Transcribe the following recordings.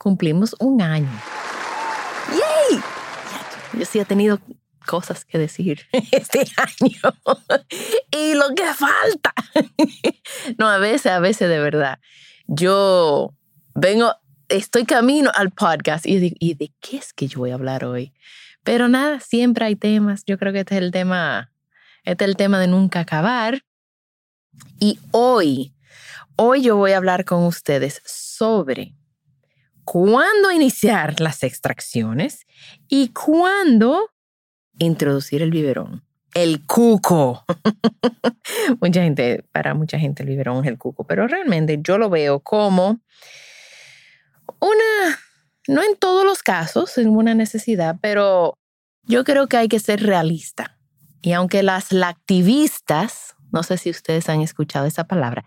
cumplimos un año. ¡Yay! Yo sí he tenido cosas que decir este año. y lo que falta. no, a veces, a veces de verdad. Yo vengo, estoy camino al podcast y digo, ¿y de qué es que yo voy a hablar hoy? Pero nada, siempre hay temas. Yo creo que este es el tema, este es el tema de nunca acabar. Y hoy, hoy yo voy a hablar con ustedes sobre cuándo iniciar las extracciones y cuándo introducir el biberón. El cuco. mucha gente, para mucha gente el biberón es el cuco, pero realmente yo lo veo como una, no en todos los casos, es una necesidad, pero yo creo que hay que ser realista. Y aunque las lactivistas no sé si ustedes han escuchado esa palabra,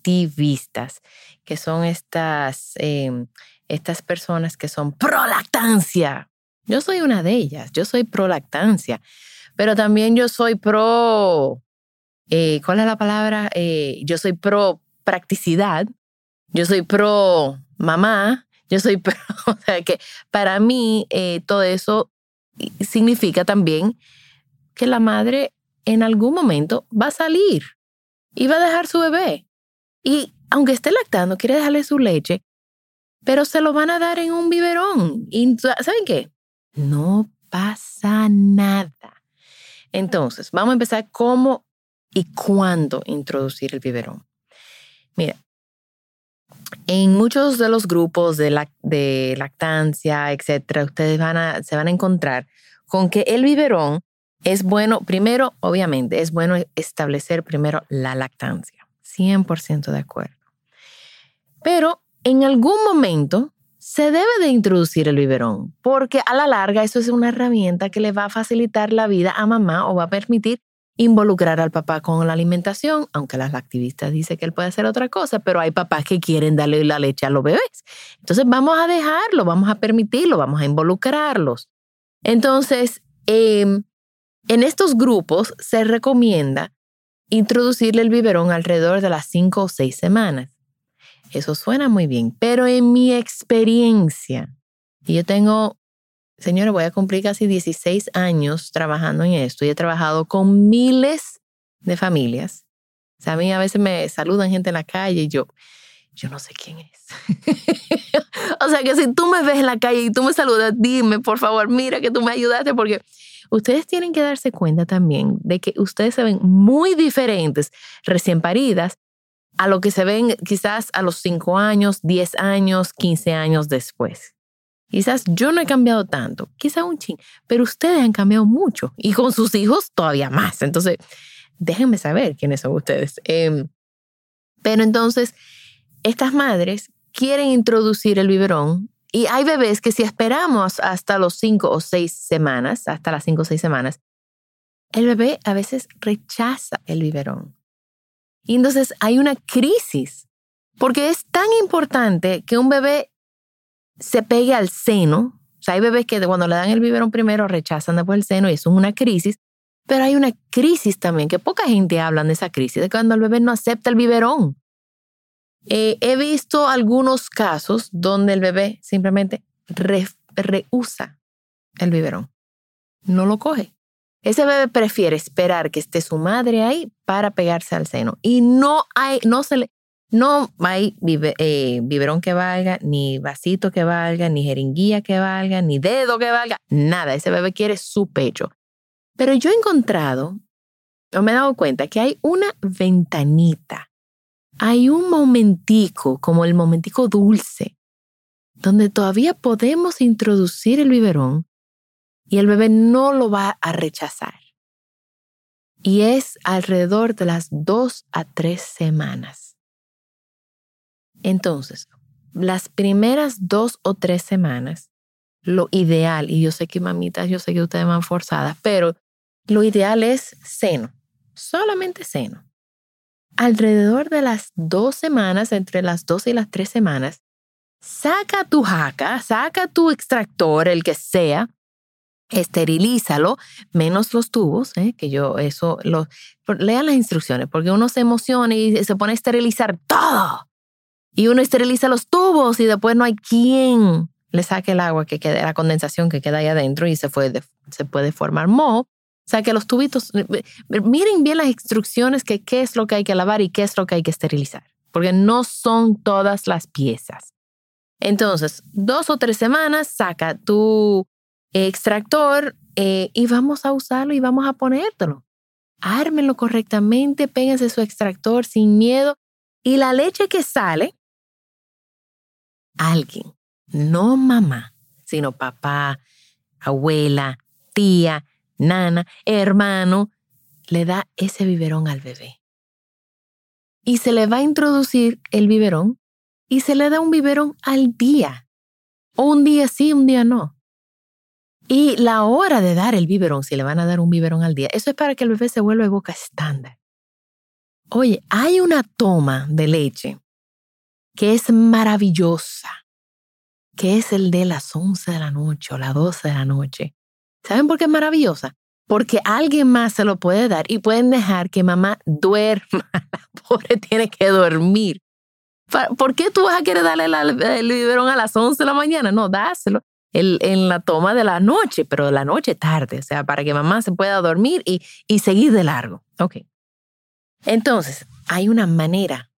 lactivistas, que son estas, em, estas personas que son pro lactancia. Yo soy una de ellas, yo soy pro lactancia, pero también yo soy pro, eh, ¿cuál es la palabra? Eh, yo soy pro practicidad, yo soy pro mamá, yo soy pro, o sea que para mí eh, todo eso significa también que la madre en algún momento va a salir y va a dejar su bebé. Y aunque esté lactando, quiere dejarle su leche, pero se lo van a dar en un biberón. Y ¿saben qué? No pasa nada. Entonces, vamos a empezar cómo y cuándo introducir el biberón. Mira, en muchos de los grupos de, de lactancia, etcétera, ustedes van a, se van a encontrar con que el biberón es bueno, primero, obviamente, es bueno establecer primero la lactancia. 100% de acuerdo. Pero en algún momento se debe de introducir el biberón, porque a la larga eso es una herramienta que le va a facilitar la vida a mamá o va a permitir involucrar al papá con la alimentación, aunque las activistas dicen que él puede hacer otra cosa, pero hay papás que quieren darle la leche a los bebés. Entonces vamos a dejarlo, vamos a permitirlo, vamos a involucrarlos. Entonces, eh, en estos grupos se recomienda introducirle el biberón alrededor de las 5 o 6 semanas. Eso suena muy bien, pero en mi experiencia, y yo tengo, señora, voy a cumplir casi 16 años trabajando en esto y he trabajado con miles de familias. O sea, a mí a veces me saludan gente en la calle y yo, yo no sé quién es. o sea, que si tú me ves en la calle y tú me saludas, dime, por favor, mira que tú me ayudaste porque ustedes tienen que darse cuenta también de que ustedes se ven muy diferentes recién paridas a lo que se ven quizás a los 5 años, 10 años, 15 años después. Quizás yo no he cambiado tanto, quizás un ching, pero ustedes han cambiado mucho y con sus hijos todavía más. Entonces, déjenme saber quiénes son ustedes. Em, pero entonces, estas madres quieren introducir el biberón y hay bebés que si esperamos hasta los cinco o seis semanas, hasta las cinco o seis semanas, el bebé a veces rechaza el biberón. Y entonces hay una crisis, porque es tan importante que un bebé se pegue al seno. O sea, hay bebés que cuando le dan el biberón primero rechazan después el seno y eso es una crisis. Pero hay una crisis también, que poca gente habla de esa crisis, de cuando el bebé no acepta el biberón. Eh, he visto algunos casos donde el bebé simplemente rehúsa el biberón. No lo coge. Ese bebé prefiere esperar que esté su madre ahí para pegarse al seno. Y no hay, no se le, No hay eh, biberón que valga, ni vasito que valga, ni jeringuilla que valga, ni dedo que valga, nada. Ese bebé quiere su pecho. Pero yo he encontrado, o me he dado cuenta, que hay una ventanita, hay un momentico, como el momentico dulce, donde todavía podemos introducir el biberón y el bebé no lo va a rechazar. Y es alrededor de las dos a tres semanas. Entonces, las primeras dos o tres semanas, lo ideal, y yo sé que mamitas, yo sé que ustedes van forzadas, pero lo ideal es seno, solamente seno. Alrededor de las dos semanas, entre las dos y las tres semanas, saca tu jaca, saca tu extractor, el que sea, esterilízalo, menos los tubos, ¿eh? que yo eso, lo, lean las instrucciones, porque uno se emociona y se pone a esterilizar todo. Y uno esteriliza los tubos y después no hay quien le saque el agua que queda, la condensación que queda ahí adentro y se puede, se puede formar moho. O sea que los tubitos, miren bien las instrucciones que qué es lo que hay que lavar y qué es lo que hay que esterilizar, porque no son todas las piezas. Entonces, dos o tres semanas, saca tu extractor eh, y vamos a usarlo y vamos a ponértelo. Ármenlo correctamente, péguense su extractor sin miedo y la leche que sale, alguien, no mamá, sino papá, abuela, tía, nana, hermano, le da ese biberón al bebé. Y se le va a introducir el biberón y se le da un biberón al día. O un día sí, un día no. Y la hora de dar el biberón, si le van a dar un biberón al día, eso es para que el bebé se vuelva de boca estándar. Oye, hay una toma de leche que es maravillosa, que es el de las 11 de la noche o las 12 de la noche. ¿Saben por qué es maravillosa? Porque alguien más se lo puede dar y pueden dejar que mamá duerma. La pobre tiene que dormir. ¿Por qué tú vas a querer darle el biberón a las 11 de la mañana? No, dáselo en la toma de la noche, pero de la noche tarde, o sea, para que mamá se pueda dormir y, y seguir de largo. Ok. Entonces, hay una manera.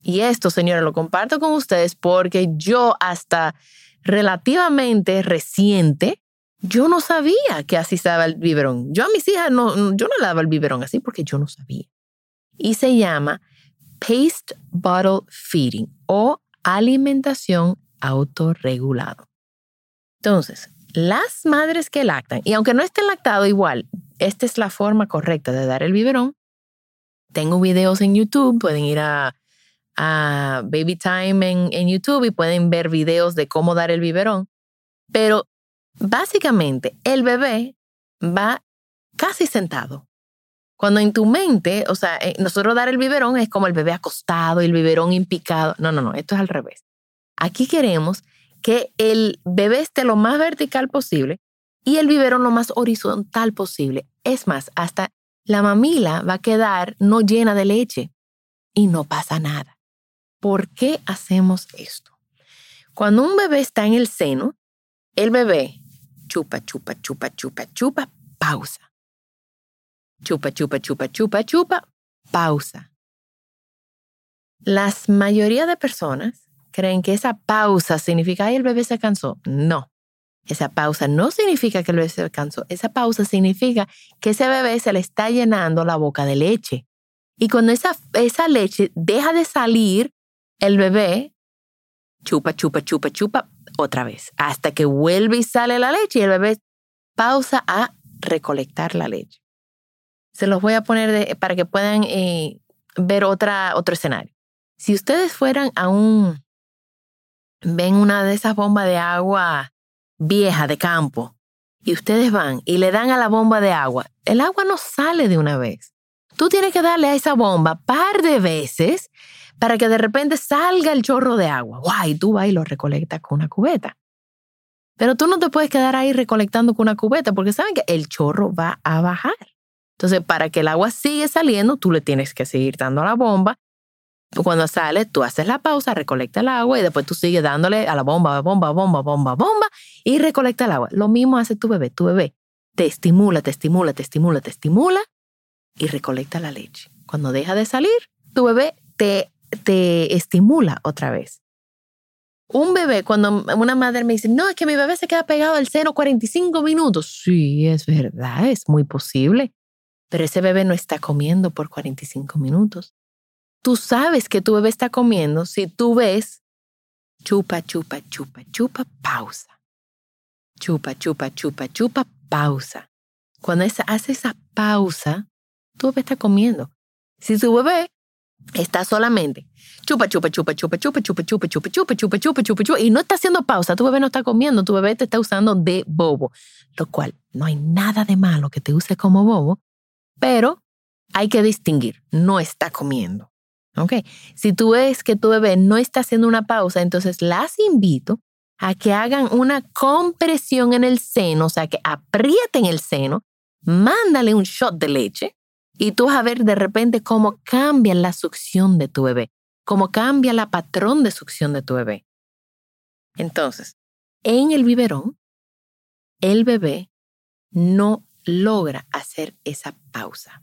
Y esto, señora, lo comparto con ustedes porque yo hasta relativamente reciente, yo no sabía que así estaba el biberón. Yo a mis hijas no, yo no le daba el biberón así porque yo no sabía. Y se llama Paste Bottle Feeding o alimentación autorregulado. Entonces, las madres que lactan, y aunque no estén lactado igual, esta es la forma correcta de dar el biberón. Tengo videos en YouTube, pueden ir a, Baby Time en, en YouTube y pueden ver videos de cómo dar el biberón. Pero básicamente el bebé va casi sentado. Cuando en tu mente, o sea, eh, nosotros dar el biberón es como el bebé acostado y el biberón impicado. No, no, no, esto es al revés. Aquí queremos que el bebé esté lo más vertical posible y el biberón lo más horizontal posible. Es más, hasta la mamila va a quedar no llena de leche y no pasa nada. ¿Por qué hacemos esto? Cuando un bebé está en el seno, el bebé chupa, chupa, chupa, chupa, chupa, pausa chupa, chupa, chupa, chupa, chupa, pausa. La mayoría de personas creen que esa pausa significa, ay, el bebé se cansó. No, esa pausa no significa que el bebé se cansó. Esa pausa significa que ese bebé se le está llenando la boca de leche. Y cuando esa, esa leche deja de salir, el bebé chupa, chupa, chupa, chupa otra vez, hasta que vuelve y sale la leche y el bebé pausa a recolectar la leche. Se los voy a poner para que puedan eh, ver otra, otro escenario. Si ustedes fueran a un, ven una de esas bombas de agua vieja de campo y ustedes van y le dan a la bomba de agua, el agua no sale de una vez. Tú tienes que darle a esa bomba par de veces para que de repente salga el chorro de agua. Guay, tú vas y lo recolectas con una cubeta. Pero tú no te puedes quedar ahí recolectando con una cubeta porque saben que el chorro va a bajar. Entonces, para que el agua siga saliendo, tú le tienes que seguir dando a la bomba. Cuando sale, tú haces la pausa, recolecta el agua y después tú sigues dándole a la bomba, bomba, bomba, bomba, bomba y recolecta el agua. Lo mismo hace tu bebé. Tu bebé te estimula, te estimula, te estimula, te estimula y recolecta la leche. Cuando deja de salir, tu bebé te te estimula otra vez. Un bebé, cuando una madre me dice, no, es que mi bebé se queda pegado al seno 45 minutos. Sí, es verdad, es muy posible. Pero ese bebé no está comiendo por 45 minutos. Tú sabes que tu bebé está comiendo si tú ves chupa, chupa, chupa, chupa, pausa. Chupa, chupa, chupa, chupa, pausa. Cuando hace esa pausa, tu bebé está comiendo. Si tu bebé está solamente chupa, chupa, chupa, chupa, chupa, chupa, chupa, chupa, chupa, chupa, chupa, chupa, chupa, y no está haciendo pausa, tu bebé no está comiendo, tu bebé te está usando de bobo, lo cual no hay nada de malo que te use como bobo, pero hay que distinguir, no está comiendo. ¿Ok? Si tú ves que tu bebé no está haciendo una pausa, entonces las invito a que hagan una compresión en el seno, o sea, que aprieten el seno, mándale un shot de leche y tú vas a ver de repente cómo cambia la succión de tu bebé, cómo cambia la patrón de succión de tu bebé. Entonces, en el biberón, el bebé no logra hacer esa pausa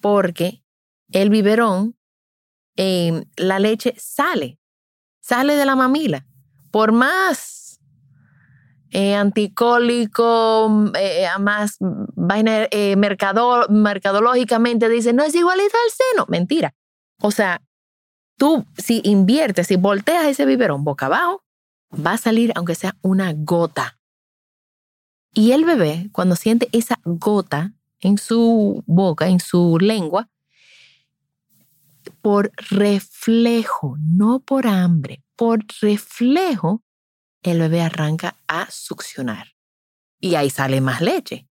porque el biberón, em, la leche sale, sale de la mamila. Por más eh, anticólico, mm, eh, más vaina eh, mercadológicamente dice, no es igualita al seno. Mentira. O sea, tú si inviertes, si volteas ese biberón boca abajo, va a salir aunque sea una gota. Y el bebé, cuando siente esa gota en su boca, en su lengua, por reflejo, no por hambre, por reflejo, el bebé arranca a succionar y ahí sale más leche.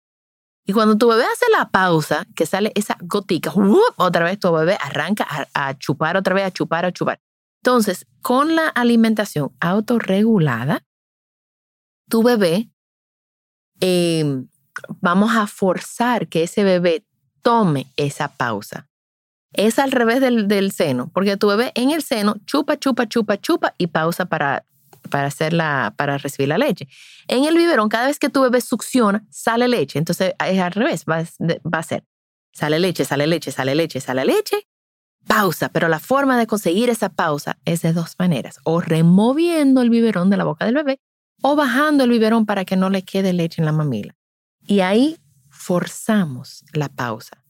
Y cuando tu bebé hace la pausa, que sale esa gotica, otra vez tu bebé arranca a, chupar, otra vez a chupar, a chupar. Entonces, con la alimentación autorregulada, tu bebé, em, vamos a forzar que ese bebé tome esa pausa. Es al revés del, del, seno, porque tu bebé en el seno chupa, chupa, chupa, chupa y pausa para para, hacer la, para recibir la leche. En el biberón, cada vez que tu bebé succiona, sale leche. Entonces es al revés, va, va a ser, sale leche, sale leche, sale leche, sale leche, pausa. Pero la forma de conseguir esa pausa es de dos maneras, o removiendo el biberón de la boca del bebé o bajando el biberón para que no le quede leche en la mamila. Y ahí forzamos la pausa.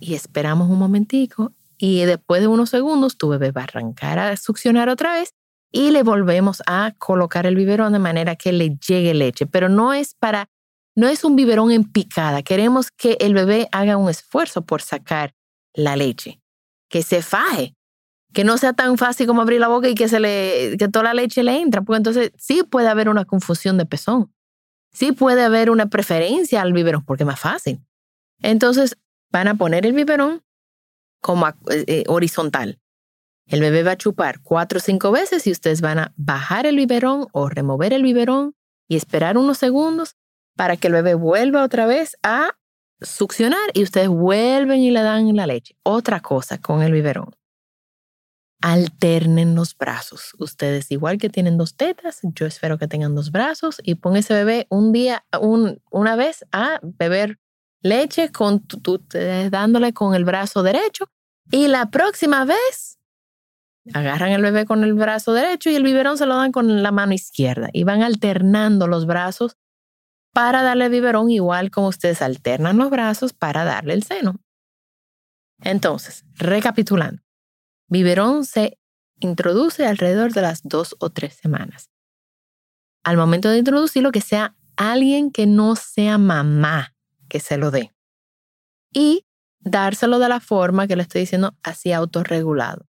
Y esperamos un momentico y después de unos segundos tu bebé va a arrancar a succionar otra vez y le volvemos a colocar el biberón de manera que le llegue leche, pero no es para, no es un biberón en picada. Queremos que el bebé haga un esfuerzo por sacar la leche, que se faje, que no sea tan fácil como abrir la boca y que se le, que toda la leche le entra, porque entonces sí puede haber una confusión de pezón, sí puede haber una preferencia al biberón, porque es más fácil. Entonces van a poner el biberón como eh, eh, horizontal el bebé va a chupar cuatro o cinco veces y ustedes van a bajar el biberón o remover el biberón y esperar unos segundos para que el bebé vuelva otra vez a succionar y ustedes vuelven y le dan la leche. Otra cosa con el biberón. Alternen los brazos. Ustedes igual que tienen dos tetas, yo espero que tengan dos brazos y pon ese bebé un día, una vez a beber leche con dándole con el brazo derecho y la próxima vez Agarran el bebé con el brazo derecho y el biberón se lo dan con la mano izquierda y van alternando los brazos para darle biberón igual como ustedes alternan los brazos para darle el seno. Entonces, recapitulando, biberón se introduce alrededor de las dos o tres semanas. Al momento de introducirlo, que sea alguien que no sea mamá que se lo dé. Y dárselo de la forma que le estoy diciendo así autorregulado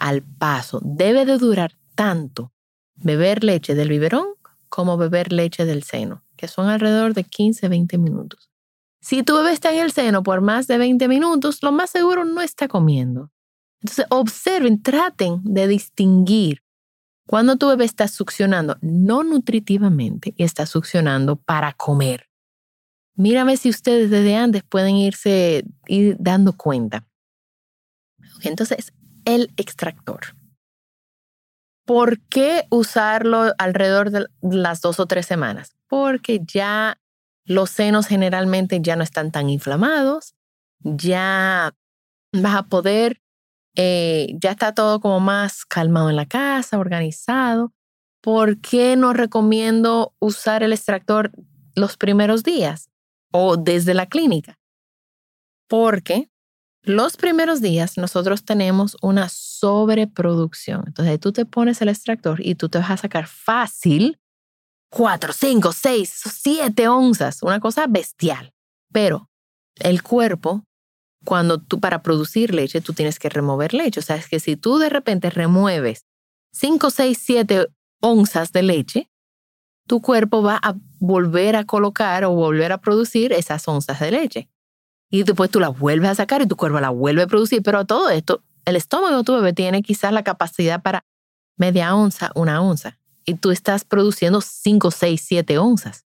al paso. Debe de durar tanto beber leche del biberón como beber leche del seno, que son alrededor de 15-20 minutos. Si tu bebé está en el seno por más de 20 minutos, lo más seguro no está comiendo. Entonces, observen, traten de distinguir cuando tu bebé está succionando no nutritivamente y está succionando para comer. Mírame si ustedes desde antes pueden irse ir dando cuenta. Entonces, el extractor. ¿Por qué usarlo alrededor de las dos o tres semanas? Porque ya los senos generalmente ya no están tan inflamados, ya vas a poder eh, ya está todo como más calmado en la casa, organizado. ¿Por qué no recomiendo usar el extractor los primeros días o desde la clínica? Porque los primeros días nosotros tenemos una sobreproducción. Entonces tú te pones el extractor y tú te vas a sacar fácil 4, 5, 6, 7 onzas, una cosa bestial. Pero el cuerpo cuando tú para producir leche, tú tienes que remover leche. O sea, es que si tú de repente remueves 5, 6, 7 onzas de leche, tu cuerpo va a volver a colocar o volver a producir esas onzas de leche. Y después tú las vuelves a sacar y tu cuerpo la vuelve a producir. Pero todo esto, el estómago de tu bebé tiene quizás la capacidad para media onza, una onza. Y tú estás produciendo 5, 6, 7 onzas.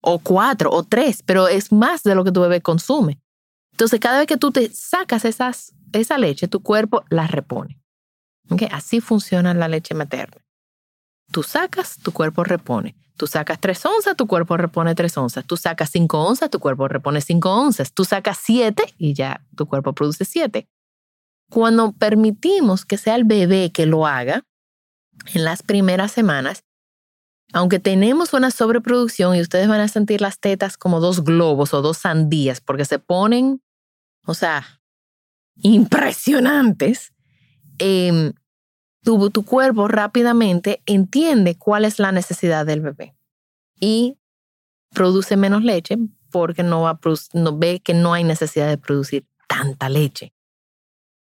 O 4 o 3, pero es más de lo que tu bebé consume. Entonces, cada vez que tú te sacas esas, esa leche, tu cuerpo la repone. Así funciona la leche materna. Tú sacas, tu cuerpo repone. Tú sacas tres onzas, tu cuerpo repone tres onzas. Tú sacas cinco onzas, tu cuerpo repone cinco onzas. Tú sacas siete y ya tu cuerpo produce siete. Cuando permitimos que sea el bebé que lo haga, en las primeras semanas, aunque tenemos una sobreproducción y ustedes van a sentir las tetas como dos globos o dos sandías porque se ponen o sea, impresionantes, em, tu, cuerpo rápidamente entiende cuál es la necesidad del bebé y produce menos leche porque no ve que no hay necesidad de producir tanta leche.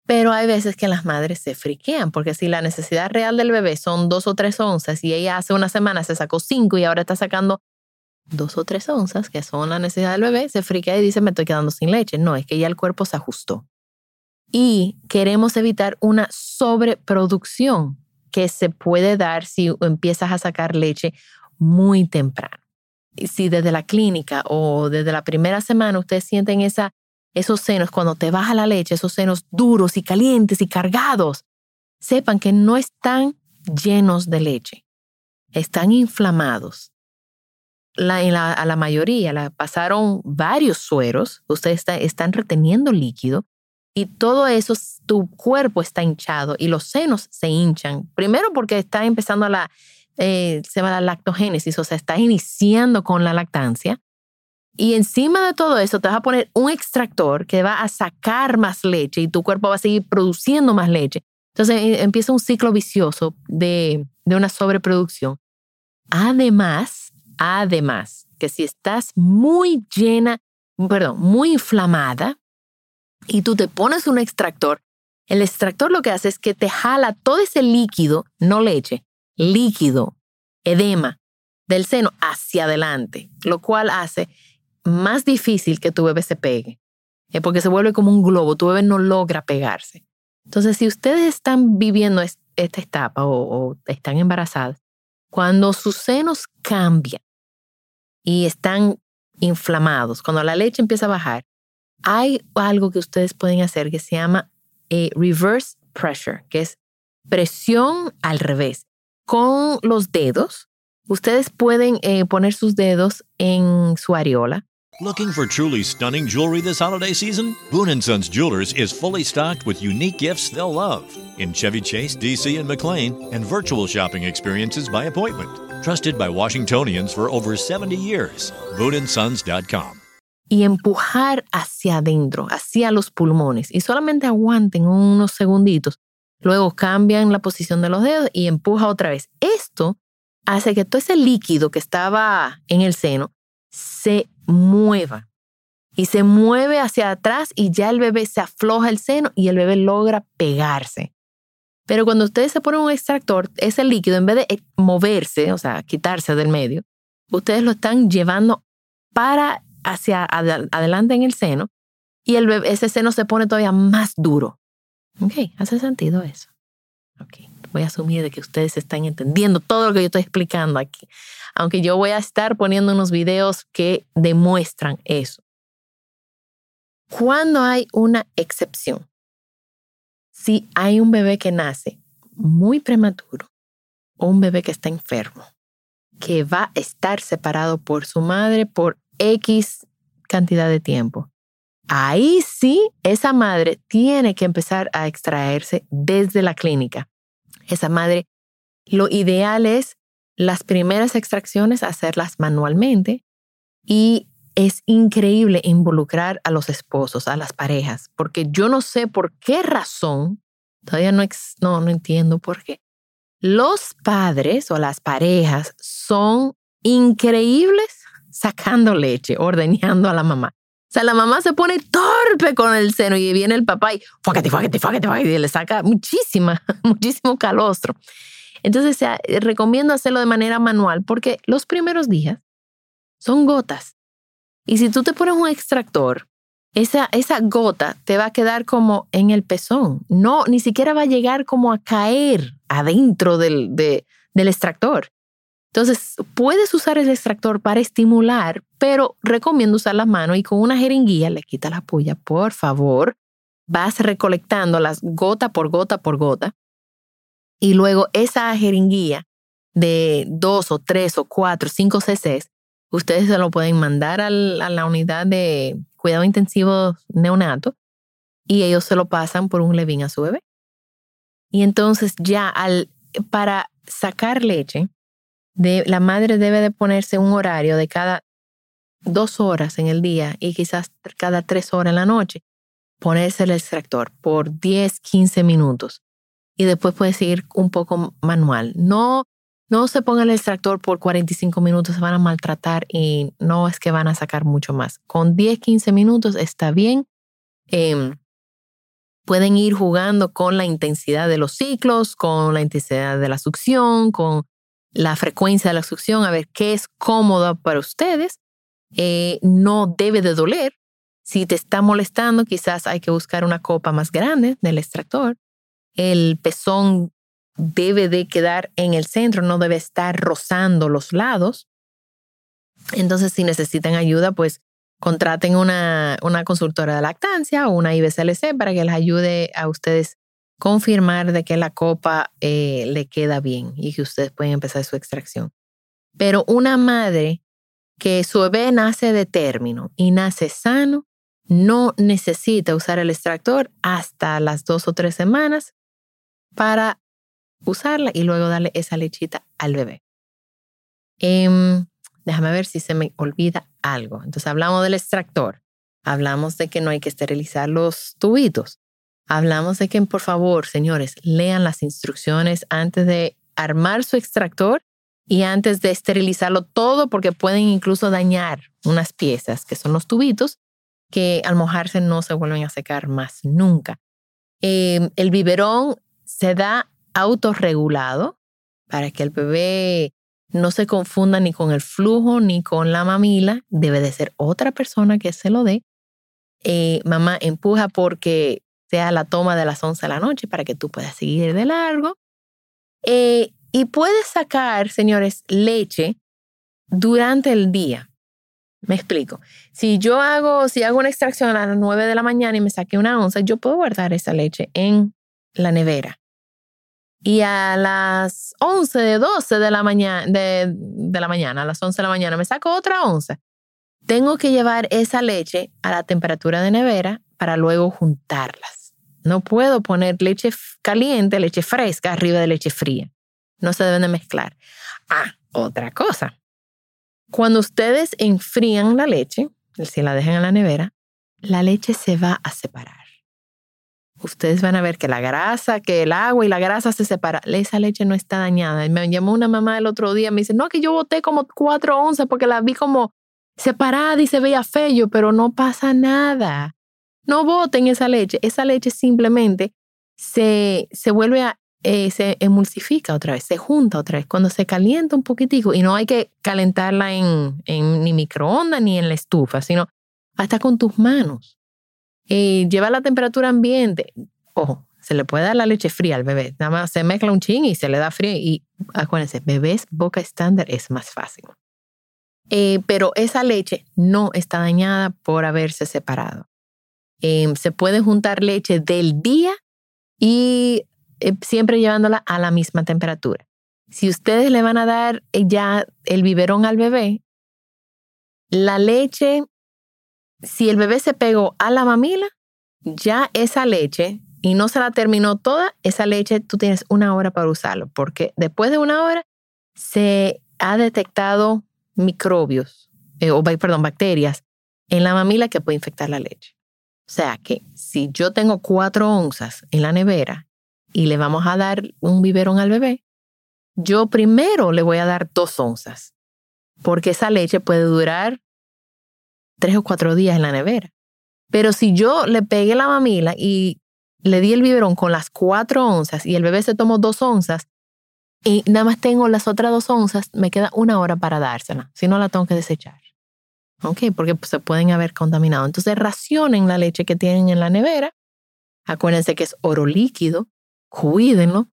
Pero hay veces que las madres se friquean, porque si la necesidad real del bebé son dos o tres onzas y ella hace una semana se sacó cinco y ahora está sacando dos o tres onzas, que son la necesidad del bebé, se friquea y dice, me estoy quedando sin leche. No, es que ya el cuerpo se ajustó. Y queremos evitar una sobreproducción que se puede dar si empiezas a sacar leche muy temprano. Y si desde la clínica o desde la primera semana ustedes sienten esa, esos senos, cuando te baja la leche, esos senos duros y calientes y cargados, sepan que no están llenos de leche, están inflamados a la mayoría la pasaron varios sueros, ustedes están reteniendo líquido y todo eso, tu cuerpo está hinchado y los senos se hinchan. Primero porque está empezando la, eh, se llama la lactogénesis, o sea, está iniciando con la lactancia. Y encima de todo eso te vas a poner un extractor que va a sacar más leche y tu cuerpo va a seguir produciendo más leche. Entonces eh, empieza un ciclo vicioso de, de una sobreproducción. Además, Además, que si estás muy llena, perdón, muy inflamada y tú te pones un extractor, el extractor lo que hace es que te jala todo ese líquido, no leche, líquido, edema del seno hacia adelante, lo cual hace más difícil que tu bebé se pegue, eh, porque se vuelve como un globo, tu bebé no logra pegarse. Entonces, si ustedes están viviendo esta etapa o, o están embarazadas, cuando sus senos cambian y están inflamados, cuando la leche empieza a bajar, hay algo que ustedes pueden hacer que se llama eh, reverse pressure, que es presión al revés. Con los dedos, ustedes pueden eh, poner sus dedos en su areola. Looking for truly stunning jewelry this holiday season? Boon & Sons Jewelers is fully stocked with unique gifts they'll love in Chevy Chase, DC, and McLean, and virtual shopping experiences by appointment. Trusted by Washingtonians for over 70 years. BooneAndSons.com. Y empujar hacia adentro, hacia los pulmones. Y solamente aguanten unos segunditos. Luego cambian la posición de los dedos y empuja otra vez. Esto hace que todo ese líquido que estaba en el seno se mueva. Y se mueve hacia atrás y ya el bebé se afloja el seno y el bebé logra pegarse. Pero cuando ustedes se ponen un extractor, ese líquido, en vez de eh, moverse, o sea, quitarse del medio, ustedes lo están llevando para hacia adelante en el seno y el ese seno se pone todavía más duro. Ok, hace sentido eso. Ok, voy a asumir de que ustedes están entendiendo todo lo que yo estoy explicando aquí, aunque yo voy a estar poniendo unos videos que demuestran eso. Cuando hay una excepción, si hay un bebé que nace muy prematuro o un bebé que está enfermo, que va a estar separado por su madre por X cantidad de tiempo, ahí sí esa madre tiene que empezar a extraerse desde la clínica. Esa madre, lo ideal es las primeras extracciones hacerlas manualmente y es increíble involucrar a los esposos, a las parejas, porque yo no sé por qué razón, todavía no, no, no entiendo por qué, los padres o las parejas son increíbles sacando leche, ordeñando a la mamá. O sea, la mamá se pone torpe con el seno y viene el papá y fuáquete, fuáquete, fuáquete, y le saca muchísima, muchísimo calostro. Entonces, recomiendo hacerlo de manera manual porque los primeros días son gotas. Y si tú te pones un extractor, esa, esa gota te va a quedar como en el pezón. No, ni siquiera va a llegar como a caer adentro del, del extractor. Entonces, puedes usar el extractor para estimular, pero recomiendo usar las manos y con una jeringuilla le quita la puya, por favor. Vas recolectando las gota por gota por gota. Y luego esa jeringuilla de dos o tres o cuatro, cinco cc, ustedes se lo pueden mandar a la unidad de cuidado intensivo neonato y ellos se lo pasan por un levín a su bebé. Y entonces ya al, para sacar leche, la madre debe de ponerse un horario de cada dos horas en el día y quizás cada tres horas en la noche, ponerse el extractor por 10, 15 minutos y después puede seguir un poco manual. No, no se ponga el extractor por 45 minutos, se van a maltratar y no es que van a sacar mucho más. Con 10, 15 minutos está bien. Em, pueden ir jugando con la intensidad de los ciclos, con la intensidad de la succión, con la frecuencia de la succión, a ver qué es cómodo para ustedes. Eh, no debe de doler. Si te está molestando, quizás hay que buscar una copa más grande del extractor. El pezón debe de quedar en el centro, no debe estar rozando los lados. Entonces, si necesitan ayuda, pues contraten una, una consultora de lactancia o una IBCLC para que les ayude a ustedes confirmar de que la copa eh, le queda bien y que ustedes pueden empezar su extracción. Pero una madre que su bebé nace de término y nace sano, no necesita usar el extractor hasta las dos o tres semanas para usarla y luego darle esa lechita al bebé. Em, déjame ver si se me olvida algo. Entonces hablamos del extractor, hablamos de que no hay que esterilizar los tubitos, Hablamos de que, por favor, señores, lean las instrucciones antes de armar su extractor y antes de esterilizarlo todo porque pueden incluso dañar unas piezas que son los tubitos que al mojarse no se vuelven a secar más nunca. Em, el biberón se da autorregulado para que el bebé no se confunda ni con el flujo ni con la mamila. Debe de ser otra persona que se lo dé. Eh, mamá empuja porque sea la toma de las 11 de la noche para que tú puedas seguir de largo. Eh, y puedes sacar, señores, leche durante el día. Me explico. Si yo hago, si hago una extracción a las 9 de la mañana y me saqué una onza, yo puedo guardar esa leche en la nevera. Y a las 11 de 12 de la mañana, de, de la mañana, a las 11 de la mañana, me saco otra onza. Tengo que llevar esa leche a la temperatura de nevera para luego juntarlas. No puedo poner leche caliente, leche fresca arriba de leche fría. No se deben de mezclar. Ah, otra cosa. Cuando ustedes enfrían la leche, si la dejan en la nevera, la leche se va a separar. Ustedes van a ver que la grasa, que el agua y la grasa se separan. Esa leche no está dañada. Me llamó una mamá el otro día, me dice, no, que yo boté como cuatro onzas porque la vi como separada y se veía feo, pero no pasa nada. No boten esa leche. Esa leche simplemente se, se vuelve a, eh, se emulsifica otra vez, se junta otra vez. Cuando se calienta un poquitico, y no hay que calentarla en, en ni microondas ni en la estufa, sino hasta con tus manos. Y lleva la temperatura ambiente. Ojo, se le puede dar la leche fría al bebé. Nada más se mezcla un ching y se le da frío. Y acuérdense, bebés boca estándar es más fácil. Eh, pero esa leche no está dañada por haberse separado. Em, se puede juntar leche del día y eh, siempre llevándola a la misma temperatura. Si ustedes le van a dar eh, ya el biberón al bebé, la leche si el bebé se pegó a la mamila, ya esa leche y no se la terminó toda, esa leche tú tienes una hora para usarlo, porque después de una hora se ha detectado microbios, eh, o perdón, bacterias en la mamila que puede infectar la leche. O sea que si yo tengo cuatro onzas en la nevera y le vamos a dar un biberón al bebé, yo primero le voy a dar dos onzas, porque esa leche puede durar tres o cuatro días en la nevera. Pero si yo le pegué la mamila y le di el biberón con las cuatro onzas y el bebé se tomó dos onzas y nada más tengo las otras dos onzas, me queda una hora para dársela. Si no, la tengo que desechar. ¿Ok? Porque pues, se pueden haber contaminado. Entonces, racionen la leche que tienen en la nevera. Acuérdense que es oro líquido. Cuídenlo.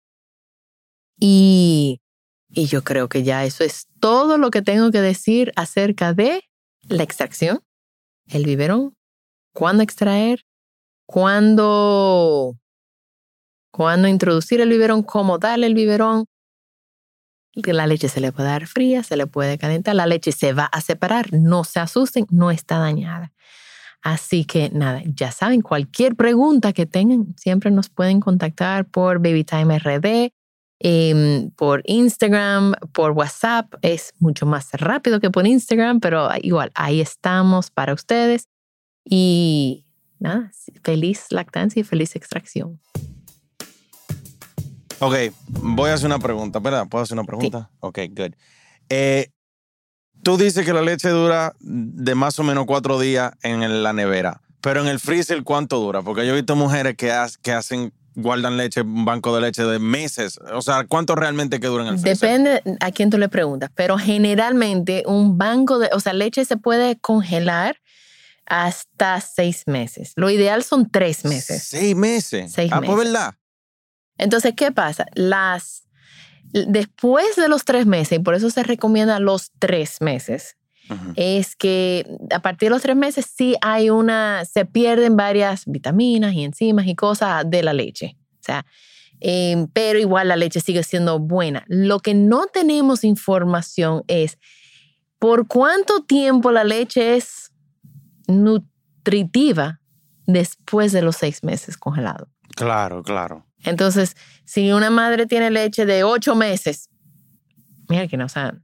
Y, y yo creo que ya eso es todo lo que tengo que decir acerca de la extracción, el biberón, cuándo extraer, cuándo, cuándo introducir el biberón, cómo darle el biberón. La leche se le puede dar fría, se le puede calentar, la leche se va a separar, no se asusten, no está dañada. Así que nada, ya saben, cualquier pregunta que tengan, siempre nos pueden contactar por BabyTime RD, em, por Instagram, por WhatsApp. Es mucho más rápido que por Instagram, pero igual, ahí estamos para ustedes. Y nada, feliz lactancia y feliz extracción. Ok, voy a hacer una pregunta, ¿verdad? ¿Puedo hacer una pregunta? Ok, good. Eh, tú dices que la leche dura de más o menos cuatro días en la nevera, pero en el freezer, ¿cuánto dura? Porque yo he visto mujeres que, que hacen guardan leche, un banco de leche de meses. O sea, ¿cuánto realmente que dura en el freezer? Depende a quién tú le preguntas, pero generalmente un banco de, o sea, leche se puede congelar hasta seis meses. Lo ideal son tres meses. Seis meses. Seis ah, meses. pues verdad. Entonces, ¿qué pasa? Las, después de los tres meses, y por eso se recomienda los tres meses, es que a partir de los tres meses sí hay una, se pierden varias vitaminas y enzimas y cosas de la leche. O sea, eh, pero igual la leche sigue siendo buena. Lo que no tenemos información es por cuánto tiempo la leche es nutritiva después de los seis meses congelado. Claro, claro. Entonces, si una madre tiene leche de ocho meses, mira que no, o sea,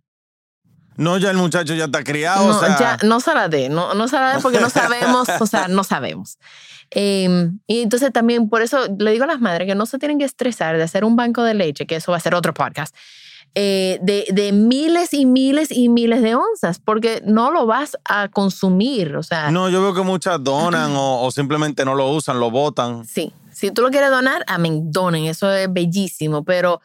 No, ya el muchacho ya está criado, no, o sea. ya, no se la dé, no, no se la dé porque no sabemos, o sea, no sabemos. Eh, y entonces también por eso le digo a las madres que no se tienen que estresar de hacer un banco de leche, que eso va a ser otro podcast, eh, de, de miles y miles y miles de onzas, porque no lo vas a consumir, o sea, No, yo veo que muchas donan o, o simplemente no lo usan, lo botan. Sí, si tú lo quieres donar, amén, donen, eso es bellísimo, pero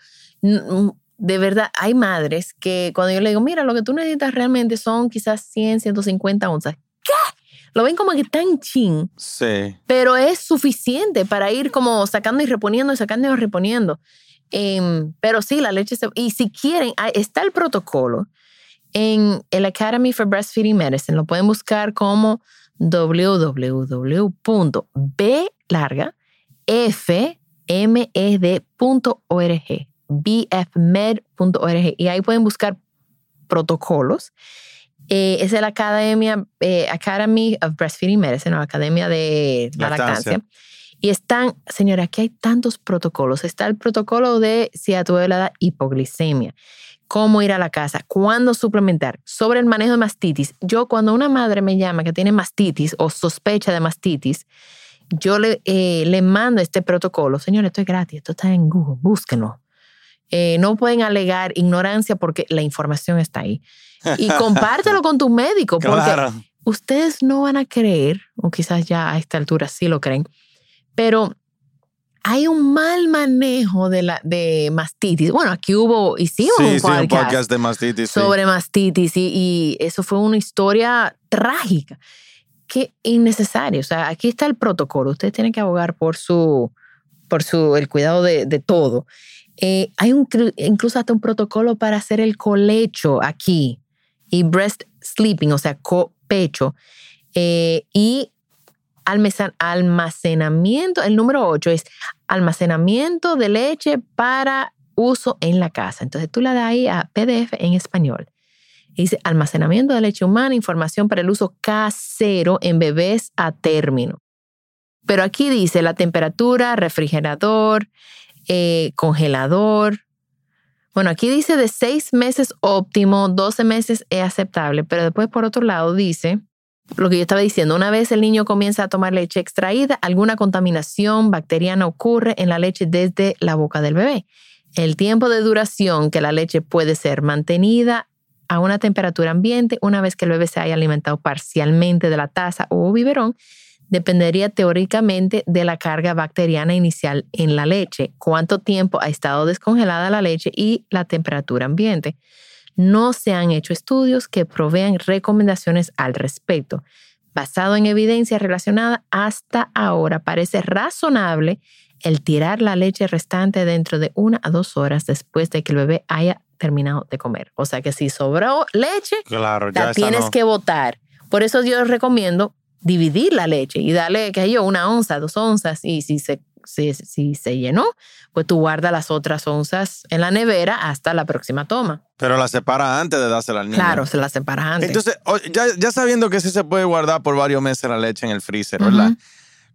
de verdad hay madres que cuando yo le digo, mira, lo que tú necesitas realmente son quizás 100, 150 onzas. ¿Qué? Lo ven como que tan chin, Sí. pero es suficiente para ir como sacando y reponiendo sacando y reponiendo. Em, pero sí, la leche se... Y si quieren, ah, está el protocolo en el Academy for Breastfeeding Medicine. Lo pueden buscar como www.b larga fmed.org, bfmed.org. Y ahí pueden buscar protocolos. Eh, es la Academia, eh, Academy of Breastfeeding Medicine, o Academia de la Lactancia. Lactancia. Y están, señora, aquí hay tantos protocolos. Está el protocolo de si a tu bebé le da hipoglicemia, cómo ir a la casa, cuándo suplementar, sobre el manejo de mastitis. Yo cuando una madre me llama que tiene mastitis o sospecha de mastitis, yo le, eh, le mando este protocolo. Señor, esto es gratis, esto está en Google, búsquenlo. Eh, no pueden alegar ignorancia porque la información está ahí. Y compártelo con tu médico porque Claro. ustedes no van a creer, o quizás ya a esta altura sí lo creen, pero hay un mal manejo de, la, de mastitis. Bueno, aquí hubo, hicimos Sí, un, sí, podcast un podcast de mastitis. sí. sobre mastitis y, y eso fue una historia trágica. Qué innecesario. O sea, aquí está el protocolo. Ustedes tienen que abogar por su, por su, el cuidado de, de todo. Eh, hay un, incluso hasta un protocolo para hacer el colecho aquí y breast sleeping, o sea, co- pecho. Eh, y almacenamiento, el número 8 es almacenamiento de leche para uso en la casa. Entonces tú le das ahí a PDF en español. Dice almacenamiento de leche humana, información para el uso casero en bebés a término. Pero aquí dice la temperatura, refrigerador, eh, congelador. Bueno, aquí dice de seis meses óptimo, 12 meses es aceptable, pero después por otro lado dice lo que yo estaba diciendo, una vez el niño comienza a tomar leche extraída, alguna contaminación bacteriana ocurre en la leche desde la boca del bebé. El tiempo de duración que la leche puede ser mantenida a una temperatura ambiente una vez que el bebé se haya alimentado parcialmente de la taza o biberón dependería teóricamente de la carga bacteriana inicial en la leche, cuánto tiempo ha estado descongelada la leche y la temperatura ambiente. No se han hecho estudios que provean recomendaciones al respecto. Basado en evidencia relacionada, hasta ahora parece razonable el tirar la leche restante dentro de una a dos horas después de que el bebé haya terminado de comer. O sea que si sobró leche, Claro, la tienes no. que botar. Por eso yo recomiendo dividir la leche y darle, qué sé yo, una onza, dos onzas. Y si se, si, si se llenó, pues tú guardas las otras onzas en la nevera hasta la próxima toma. Pero la separa antes de dársela al niño. Claro, se las separas antes. Entonces, o- ya, ya sabiendo que sí se puede guardar por varios meses la leche en el freezer, ¿verdad?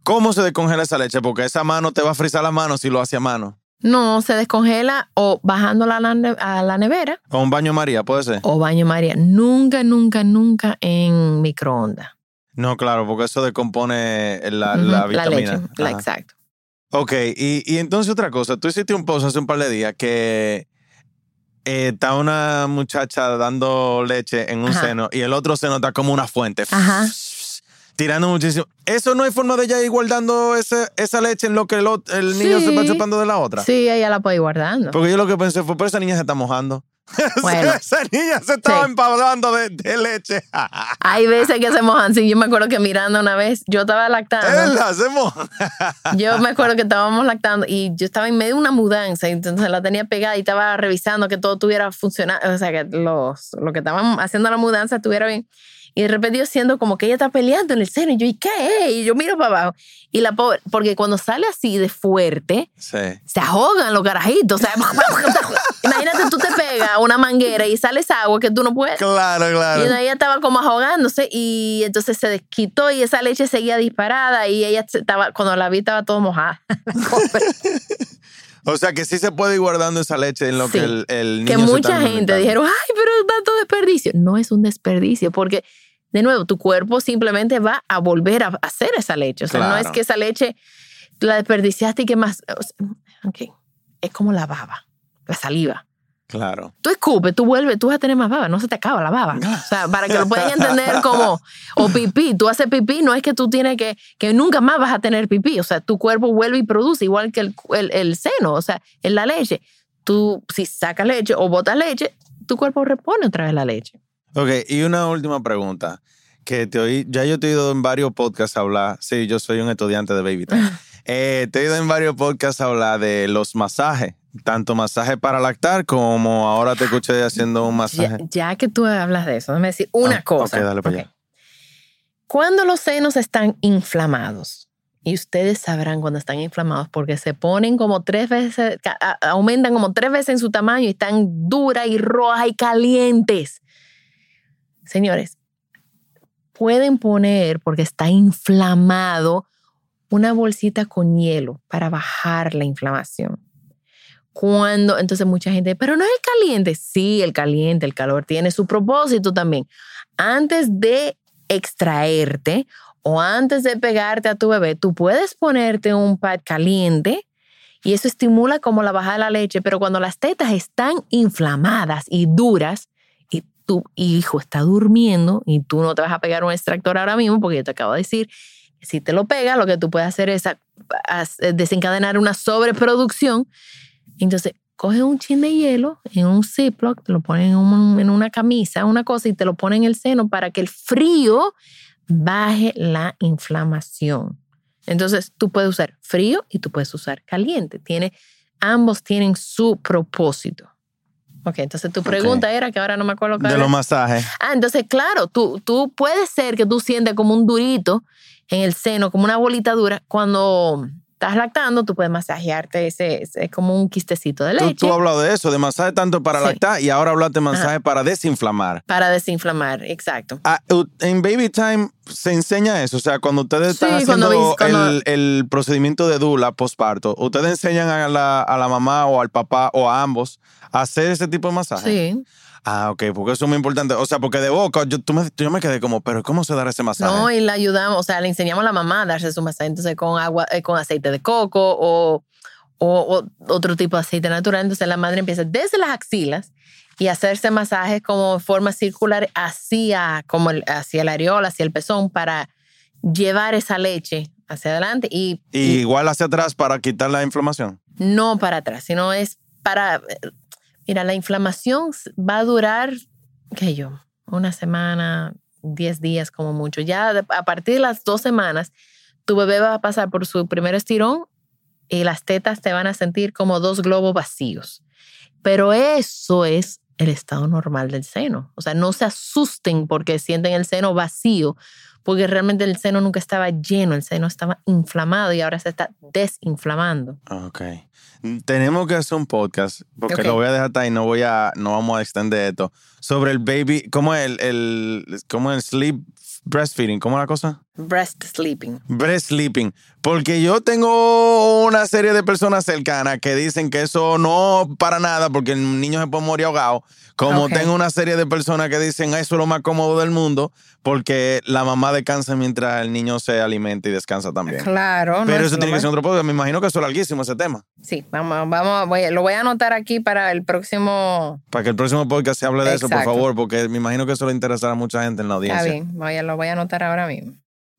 ¿Cómo se descongela esa leche? Porque esa mano te va a frizar la mano si lo hace a mano. no, se descongela o bajándola a la, la nevera Con un baño María, puede ser. o baño María. Nunca, nunca, nunca en microondas. No, claro, porque eso descompone la, Ujú, la vitamina. leche. la- exacto. Ok, y, y entonces otra cosa, tú hiciste un post hace un par de días que eh, está una muchacha dando leche en un Ajá. seno y el otro seno está como una fuente. Ajá. Tirando muchísimo. ¿Eso no hay forma de ella ir guardando ese- esa leche en lo que el, el niño se va chupando de la otra? Sí, ella la puede ir guardando. Porque yo lo que pensé fue, pero esa niña se está mojando. Bueno. esa niña se estaba Sí. empavando de, de leche. Hay veces que se mojan. Sí, yo me acuerdo que mirando una vez, yo estaba Es lactando. moja. Yo me acuerdo que estábamos lactando y yo estaba en medio de una mudanza, entonces la tenía pegada y estaba revisando que todo tuviera funcionando, o sea, que los, lo que estaban haciendo la mudanza estuviera bien. Y de repente yo siento como que ella está peleando en el seno y yo, ¿y qué? Y yo miro para abajo. Y la pobre, porque cuando sale así de fuerte, Sí. se ahogan los carajitos. O sea, imagínate tú te pegas a una manguera y sales agua que tú no puedes. Claro, Y claro. entonces ella estaba como ahogándose y entonces se desquitó y esa leche seguía disparada y ella estaba, cuando la vi estaba todo mojada. O sea que sí se puede ir guardando esa leche en lo Sí. que el, el niño que se está mucha gente dijeron, ay, pero tanto desperdicio. No es un desperdicio porque, de nuevo, tu cuerpo simplemente va a volver a hacer esa leche. O sea, no es Claro. que esa leche la desperdiciaste y que más... o sea, ok, es como la baba, la saliva. Claro. Tú escupes, tú vuelves, tú vas a tener más baba, no se te acaba la baba. O sea, para que lo puedan entender como, o pipí, tú haces pipí, no es que tú tienes que, que nunca más vas a tener pipí, o sea, tu cuerpo vuelve y produce, igual que el, el, el seno, o sea, en la leche. Tú, si sacas leche o botas leche, tu cuerpo repone otra vez la leche. Ok, y una última pregunta. Que te oí, ya yo te he oído en varios podcasts hablar. Sí, yo soy un estudiante de Baby Time. Eh, te he oído en varios podcasts hablar de los masajes. Tanto masaje para lactar como ahora te escuché haciendo un masaje. ya que tú hablas de eso, déjame decir una Ah, cosa. ok, dale para allá. Cuando los senos están inflamados, y ustedes sabrán cuando están inflamados porque se ponen como tres veces, aumentan como tres veces en su tamaño y están duras y rojas y calientes. Señores, pueden poner, porque está inflamado, una bolsita con hielo para bajar la inflamación. Cuando, entonces mucha gente, pero no es el caliente. Sí, el caliente, el calor tiene su propósito también. Antes de extraerte o antes de pegarte a tu bebé, tú puedes ponerte un pad caliente y eso estimula como la bajada de la leche, pero cuando las tetas están inflamadas y duras tu hijo está durmiendo y tú no te vas a pegar un extractor ahora mismo porque yo te acabo de decir si te lo pegas, lo que tú puedes hacer es a- desencadenar una sobreproducción. Entonces, coge un chin de hielo en un Ziploc, te lo ponen en una camisa, una cosa, y te lo ponen en el seno para que el frío baje la inflamación. Entonces, tú puedes usar frío y tú puedes usar caliente. Tiene, ambos tienen su propósito. Ok, entonces tu pregunta era que ahora no me acuerdo De era. los masajes. Ah, entonces, claro, tú, tú puedes ser que tú sientes como un durito en el seno, como una bolita dura, cuando estás lactando, tú puedes masajearte ese, ese- como un quistecito de Tú, leche tú has hablado de eso, de masaje tanto para Sí. lactar y ahora hablaste de masaje para desinflamar. para desinflamar, exacto. Ah, en Baby Time se enseña eso. O sea, cuando ustedes Sí, están cuando haciendo vis- cuando- el, el procedimiento de Dula postparto, ustedes enseñan a la, a la mamá o al papá o a ambos a hacer ese tipo de masaje. Sí. Ah, ok, porque eso es muy importante. O sea, porque de boca yo, tú me, yo me quedé como, pero ¿cómo se dará ese masaje? No, y le ayudamos, o sea, le enseñamos a la mamá a darse su masaje, entonces con agua, eh, con aceite de coco o, o- o otro tipo de aceite natural. Entonces la madre empieza desde las axilas y hacerse masajes como en forma circular hacia, como el, hacia la areola, hacia el pezón, para llevar esa leche hacia adelante y, y y igual hacia atrás para quitar la inflamación. no para atrás, sino es para... Mira, la inflamación va a durar, ¿qué yo? Una semana, 10 días como mucho. Ya a partir de las dos semanas, tu bebé va a pasar por su primer estirón y las tetas te van a sentir como dos globos vacíos. Pero eso es el estado normal del seno. O sea, no se asusten porque sienten el seno vacío, porque realmente el seno nunca estaba lleno, el seno estaba inflamado y ahora se está desinflamando. Ok. Tenemos que hacer un podcast, porque Ok. lo voy a dejar hasta ahí, no voy a, no vamos a extender esto. Sobre el baby, ¿cómo es el, el, cómo es el sleep breastfeeding? ¿Cómo es la cosa? Breast sleeping. Breast sleeping. Porque yo tengo una serie de personas cercanas que dicen que eso no para nada, porque el niño se puede morir ahogado. Como tengo una serie de personas que dicen eso es lo más cómodo del mundo, porque la mamá descansa mientras el niño se alimenta y descansa también. Claro, Pero es eso tiene que ser otro podcast. Me imagino que eso es larguísimo ese tema. Sí, vamos, vamos, voy- lo voy a anotar aquí para el próximo. Para que el próximo podcast se hable de eso, por favor, porque me imagino que eso le interesará a mucha gente en la Está audiencia. bien, voy lo voy a anotar ahora mismo.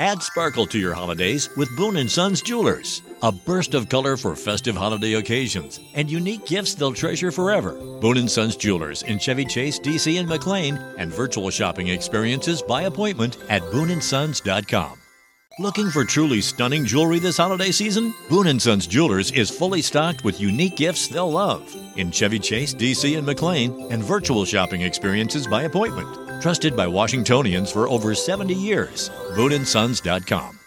Add sparkle to your holidays with Boone & Sons Jewelers. A burst of color for festive holiday occasions and unique gifts they'll treasure forever. Boone & Sons Jewelers in Chevy Chase, DC and McLean and virtual shopping experiences by appointment at booneandsons.com. Looking for truly stunning jewelry this holiday season? Boone & Sons Jewelers is fully stocked with unique gifts they'll love in Chevy Chase, DC and McLean and virtual shopping experiences by appointment. Trusted by Washingtonians for over 70 years. BooneandSons.com.